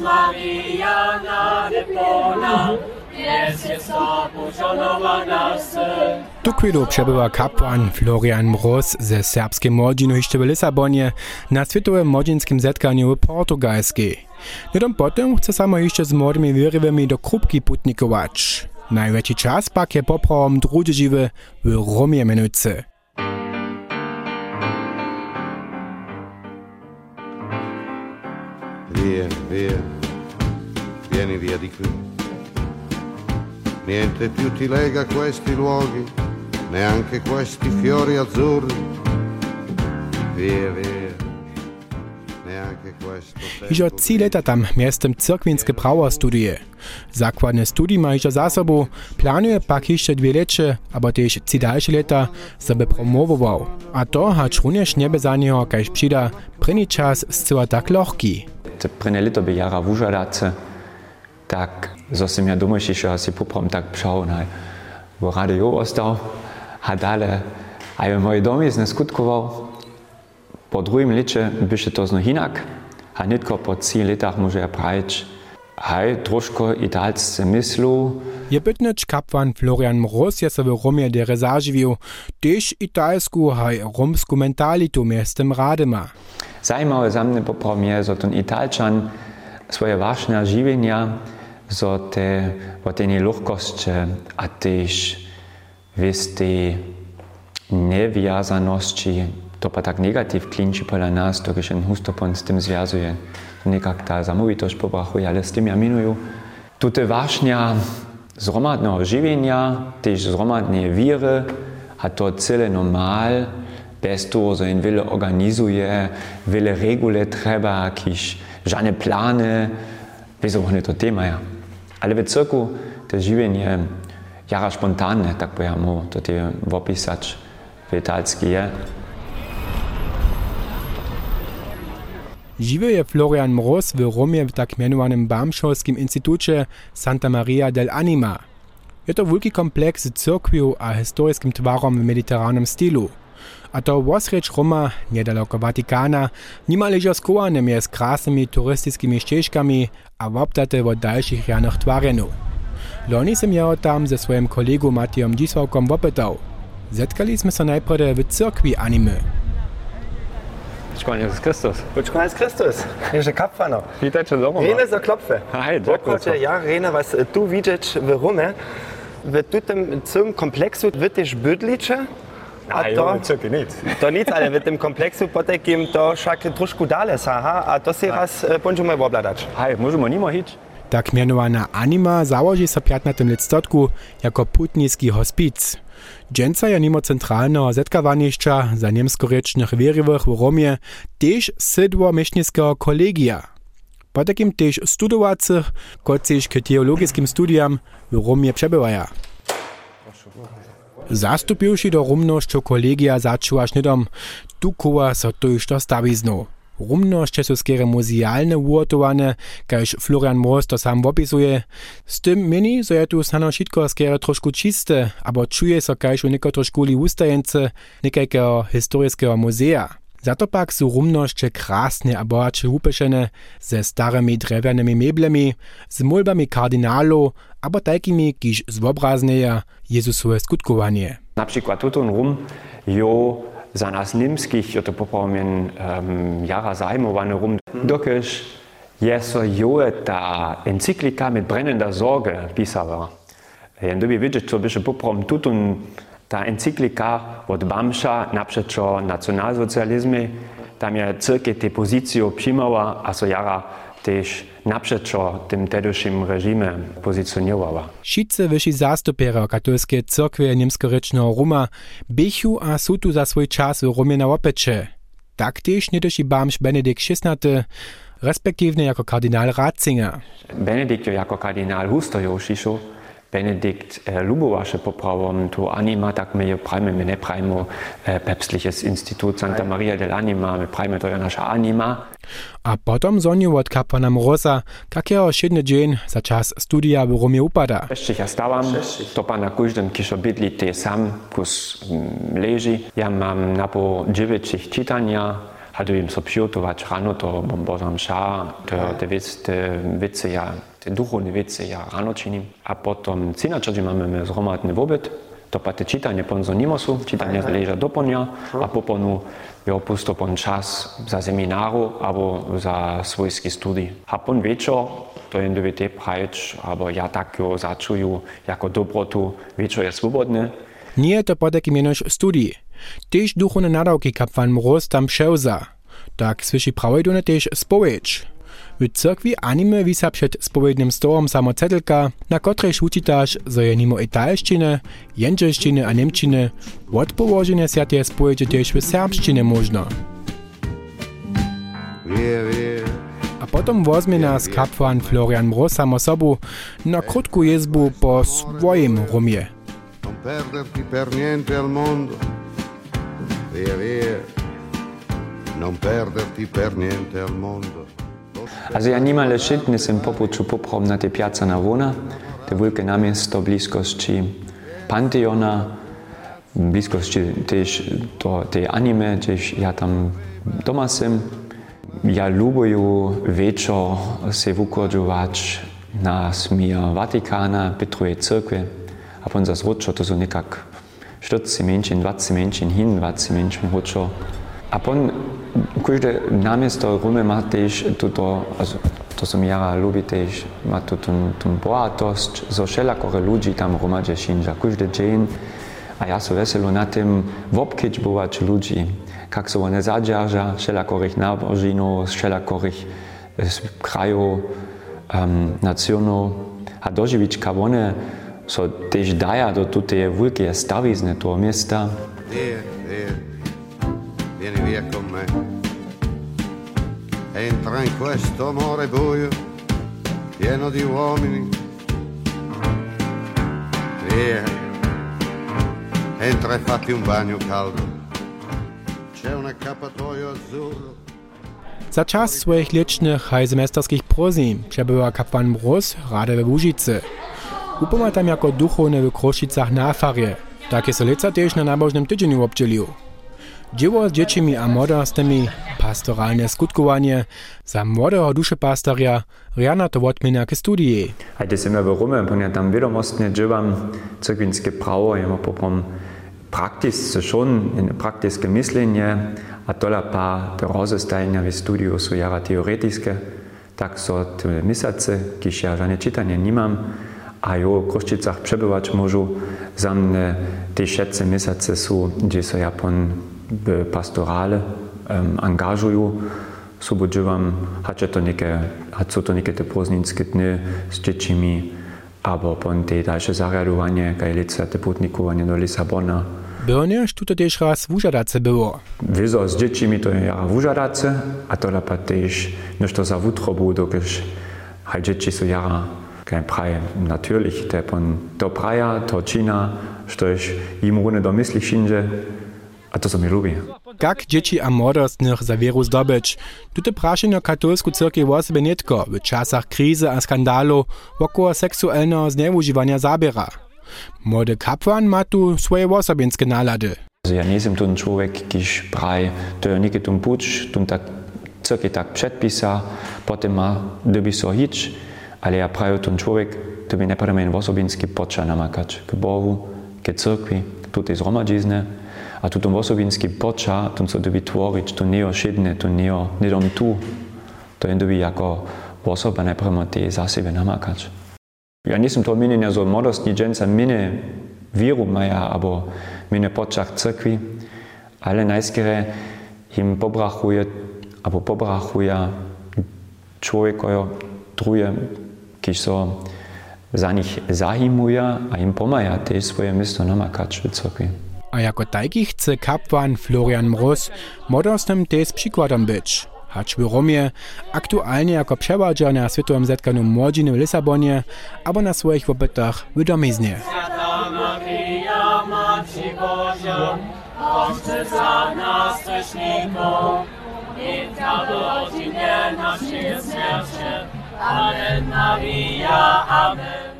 Maria, nade plona, jest jest opuszczonowana syn. Tu chwilu przebywa kapłan Florian Mroz ze serbskiej młodziny jeszcze w Lisabonie na światowym młodzinskim zetkaniu w portugalskiej. Niedom potem chce samo jeszcze z młodymi wierywymi do krupki putnikować. Największy czas pak je poprawom drugie żywy w Romie menujcy. via, via, vieni via di qui. Niente più ti lega questi luoghi, neanche questi fiori azzurri. Via, via. Ižo tsi leta tam miestem cirkvinske prava studije. Zakładne studijima ižo za sobo, planuje pak jeszcze dwie aber abo tež tsi dalše leta sebe promovoval. A to hač runež nebe za njeho, kajž přida, prvni čas zcela tak. prvne leto by jara v Užadace, tak so som ja domyšliš, že si poprom tak pšal, naj v rádiu ostal. A dále aj v mojej domy zneskutkoval. Po druhém leče byše to zno inak. A netko po 3 letach môže ja prajeť, Hi, Druško, Idalc Semislu. Je bitneč kapvan Florian Mroz, je se v Romje de Rezaživil, tež italsku, haj romsku mentalitu mestem Radema. Zajmavo je za mne poprom je, so ten Italčan svoje vašnja življenja, so eh, te poteni lahkošče, eh, a tež vesti nevjazanosti, to pa tak negativ klinči pola nas, to, ki še husto pon s tem zvjazuje nekako ta zamovitost pobrahujali, s tem ja minuju. Tudi vašnja zromadnega življenja, tež zromadne vire, a to cele normal, bez toho, že in vele organizuje, vele regule treba, kiž žane plane, bezohne to tema ja. Ale v crku to življenje jara spontánne, tak pojamo, to je vopisač v italski je. Ja. Žiwy je Florian Mroz w Romie w tak mianowanym Bamszowskim Instytucie Santa Maria del Anima. Je to wielki kompleks z cyrkwią a historyskim twarom w mediterranem stylu. A to wosrecz Roma, niedaleko Watikana, niemal skołanym jest krasnymi turystycznymi ścieżkami, a woptate od dalszych janych twarenów. Loni sem ja tam ze swoim kolegą Matijom Dzisławkom wopytał. Zetkaliśmy się najpierw w cyrkwi Spanien Jesus Christus. Gut Spanien Jesus Christus. Jeszcze kapwa no. Witajcie w domu. Rene za klopfę. Hi, Dokładnie, ja Rene, was tu widzisz w rumie. W tym całym kompleksu widzisz bydlicze, a, a to, czekaj, nic. To nic, ale w tym kompleksu potem to szak troszkę dalej, aha, a to się raz będziemy obladać. Hej, nicht nimo hić. Tak mianowana anima założy się 15. listotku jako putnicki hospic. Dżęca je mimo centralnego zetkawaniszcza za niemskorycznych wierywych w Romie też sydło miesznickiego kolegia. Po takim też studowacych, kociż k teologickim studiam w Romie przebywają. Zastupiwši do rumnošćo kolegija začuvaš nedom, tu koła so to już to stawizno. Rumnošće su skere muzealne uotowane, kaž Florian Mroz to sam opisuje. Z tym meni, so je tu snano šitko skere trošku čiste, abo čuje so kaž u nekotro školi ustajence nekajkého historického muzea. Za to pak su rumnošće krasne a bohače upešene ze starymi drewnianymi meblemi, z mulbami kardynalów, abo takimi, kiż zwobrazneja Jezusove skutkowanie. Na przykład tutun rum jo zanas nimskich, joto popomien ähm, um, jara zajmowane rum. Dokež je so joeta Enzyklika mit brennender sorge pisava. In dobi vidjet, čo biše poprom tutun ta encyklika od Bamša, napšečo nacionalsocializmi, tam je crke te pozicijo primava, a so jara też naprzeczo tym tedyszym reżimie pozycjonowała. Wszyscy wyżsi zastupiery katolskie cyrkwie niemskorycznego Ruma bychu a su tu za swój czas w Rumie na opecze. Tak też niedoši Bamsz Benedikt XVI, respektywnie jako kardynal Ratzinger. Benedikt jako kardinal husto jo šišo, Benedikt e, lubowaše poprawom tu anima, tak my jo prajmy, my ne prajmy e, päpstliches Institut Santa Maria del Anima, my prajmy to je nasza anima. A potom zoniu od kapłana Mroza, kakiego siedny dzień za czas studia w Rumie upada. Jeszcze ja to pa na każdym kiszo bydli ty sam, kus mm, leży. Ja mam na po dziewięć czytania, hadu im so przygotować rano to Boża msza, to te, wiec, te wiece ja, te duchowne wiece ja rano czynim. A potem cina czadzie mamy zromadny wobec, To pa te čitanje ponzonimosu, čitanje leža doponja, a poponu je opustil pon čas za seminaru abo za svojski studij. A pon večer, to je NDVT praječ, abo ja tak jo začuju jako dobrotu, večer je svobodne. Nije to potek imenoš studij. Tež duhovne nadavky kapvan moroz tam šel za. Tak sviši pravoj do na tež spoveč. W cyrkwi anime wisa przed spowiednym stołem samo cedelka, na której uczytasz, że je mimo italszczyny, jędrzeszczyny a niemczyny, odpołożenie się te spowiedzi też w serbszczynie można. A potom wozmie nas kapłan Florian Mróz samo sobu na krótką jezbu po swoim rumie. non perderti per niente al mondo. Also ja nimale šitne sem popuču popromnate piaca Navona, te vulke namjesto bliskošči Panteona, bliskošči tež do te anime, tež ja tam doma sem. Ja ljubuju večer se vukođuvač na smija Vatikana, Petruje crkve, a pon za zročo to so nekak 40 menšin, 20 menšin hin, 20 menšin hočo. A pon każde namiesto rumy ma też tuto, to som jara lubi też, ma tu tun, tun boatost, zo wszelakore ludzi tam rumadzie szynja, każdy dzień, a ja so weselo na tym wobkiczbować ludzi, jak so one zadzierża, wszelakorych nabożinów, wszelakorych z krajów, um, nacjonów, a dożywić ka one so też daja do tutej wielkiej stawizny toho miasta, Via, via, Entra in questo amore buio, pieno di uomini. Via, entra e fatti un bagno caldo. C'è un accappatoio azzurro. Za czas swoich licznych hajsemesterskich prozim przebyła kapłan Mróz rade we Łużycy. Upoma tam jako duchowny w Kroszicach na afarie. Takie so leca też na nabożnym tydzieniu obdzielił. Dzieło z dziećmi a młodostymi, pastoralne skutkowanie, za młodego duszepastarja, riana to odmienia ke studii. A to ja v Rome, pa ja tam vedomostne dživam crkvinske pravo, ima poprom praktiske šon in praktiske mišljenje, a tola pa te rozestajanja v studiju so jara teoretiske, tak so te misace, ki še ja žane čitanje nimam, a jo v Kroščicach prebywać môžu, za mne te všetce misace sú, kde so ja pastorále um, angažujú, subudžujem, hače to neke, hač sú to neke te pozninské dny s deťmi, alebo pon te ďalšie zariadovanie, kaj lice te putnikovanie do Lisabona. Byrnierz tuto też raz w Użadace było. Vizo s deťmi to je jara v Užadace, a tohle pa tež nešto za vutrobu, dokiž haj deti sú jara kaj praje natürlich, te pon to praja, to čina, štož im rune do mysli všinže, a to sa mi lubi. Jak dzieci a młodostnych za wieru zdobyć? Tute praszenie katolsku cyrkiew osoby nietko w czasach krizy a skandalu wokoło seksualnego zneużywania zabiera. Młody kapłan ma tu swoje osobienskie nalady. Ja nie som ten człowiek, kiż praj, to niekie tun puč, tun tak cyrkie tak przedpisa, potem ma dobi so hič, ale ja praju ten człowiek, to by nepadame osobinski poča namakać k Bohu, k cyrkwi, tutaj zhromadžizne, a tu ten osobinski poča, tun so dobi tvorić, to nie ošidne, to nie, nie dom tu, to je dobi jako osoba nepadame te za sebe namakać. Ja nisam to mijenja zo modostni dženca mine vieru maja, abo mine počach crkvi, ale najskere im pobrachuje, abo pobrachuje človekojo druje, kiž so za nich zahimuje a im pomaja te svoje mesto namakać v crkvi. A jako tajki chce kapłan Florian Mróz młodostnym też przykładem być. W Romie, aktualnie jako przewadza na Światowym Zetkaniu Młodziny w Lisabonie, albo na swoich opytach w domiznie. Amen Maria, Amen.